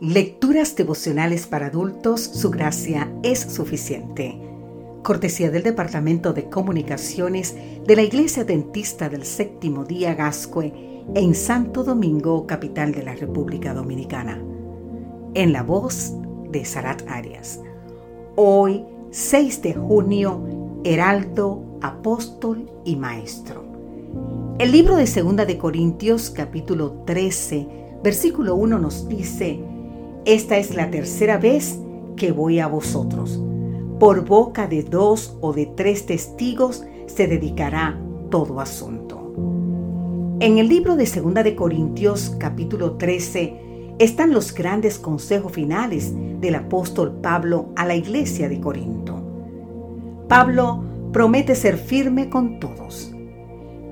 Lecturas devocionales para adultos, su gracia es suficiente. Cortesía del Departamento de Comunicaciones de la Iglesia Dentista del Séptimo Día Gascue en Santo Domingo, capital de la República Dominicana. En la voz de Sarat Arias. Hoy, 6 de junio, Heraldo, Apóstol y Maestro. El libro de Segunda de Corintios, capítulo 13, versículo 1 nos dice, esta es la tercera vez que voy a vosotros. Por boca de dos o de tres testigos se dedicará todo asunto. En el libro de Segunda de Corintios capítulo 13 están los grandes consejos finales del apóstol Pablo a la iglesia de Corinto. Pablo promete ser firme con todos.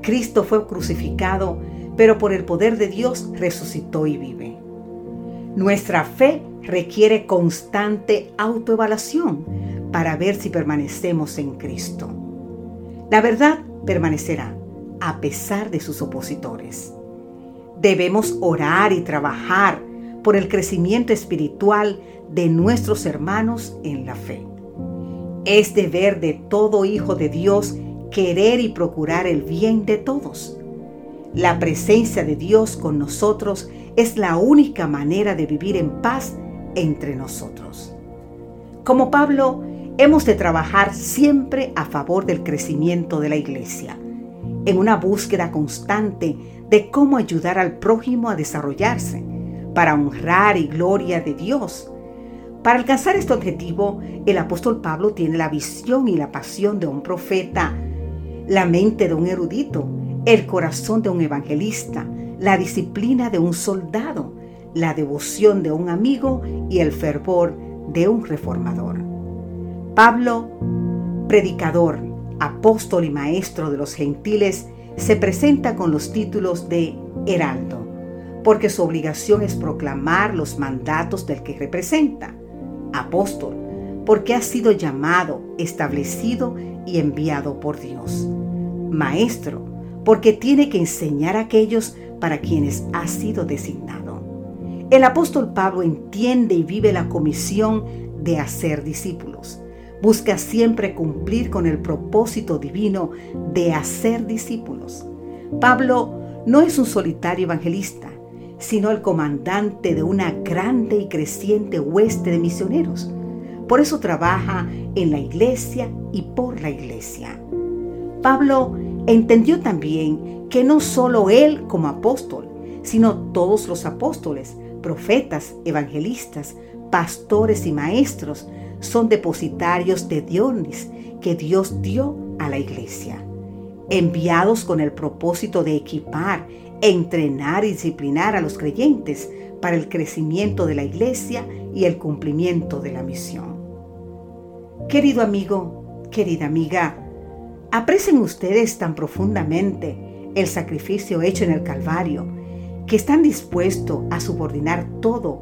Cristo fue crucificado, pero por el poder de Dios resucitó y vive. Nuestra fe requiere constante autoevaluación para ver si permanecemos en Cristo. La verdad permanecerá a pesar de sus opositores. Debemos orar y trabajar por el crecimiento espiritual de nuestros hermanos en la fe. Es deber de todo hijo de Dios querer y procurar el bien de todos. La presencia de Dios con nosotros es la única manera de vivir en paz entre nosotros. Como Pablo, hemos de trabajar siempre a favor del crecimiento de la iglesia, en una búsqueda constante de cómo ayudar al prójimo a desarrollarse, para honrar y gloria de Dios. Para alcanzar este objetivo, el apóstol Pablo tiene la visión y la pasión de un profeta, la mente de un erudito, el corazón de un evangelista, la disciplina de un soldado, la devoción de un amigo y el fervor de un reformador. Pablo, predicador, apóstol y maestro de los gentiles, se presenta con los títulos de heraldo, porque su obligación es proclamar los mandatos del que representa. Apóstol, porque ha sido llamado, establecido y enviado por Dios. Maestro, porque tiene que enseñar a aquellos para quienes ha sido designado. El apóstol Pablo entiende y vive la comisión de hacer discípulos. Busca siempre cumplir con el propósito divino de hacer discípulos. Pablo no es un solitario evangelista, sino el comandante de una grande y creciente hueste de misioneros. Por eso trabaja en la iglesia y por la iglesia. Pablo entendió también que no solo él como apóstol, sino todos los apóstoles, profetas, evangelistas, pastores y maestros son depositarios de Dionis que Dios dio a la iglesia, enviados con el propósito de equipar, entrenar y disciplinar a los creyentes para el crecimiento de la iglesia y el cumplimiento de la misión. Querido amigo, querida amiga, aprecien ustedes tan profundamente el sacrificio hecho en el Calvario, que están dispuestos a subordinar todo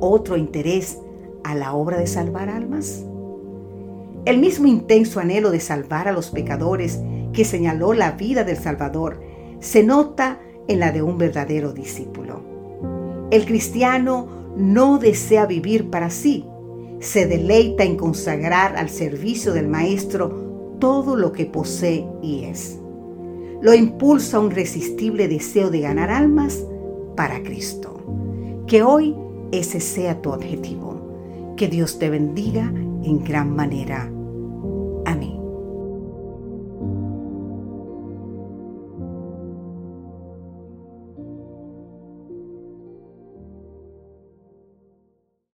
otro interés a la obra de salvar almas? El mismo intenso anhelo de salvar a los pecadores que señaló la vida del Salvador se nota en la de un verdadero discípulo. El cristiano no desea vivir para sí, se deleita en consagrar al servicio del Maestro todo lo que posee y es lo impulsa un irresistible deseo de ganar almas para Cristo. Que hoy ese sea tu objetivo. Que Dios te bendiga en gran manera.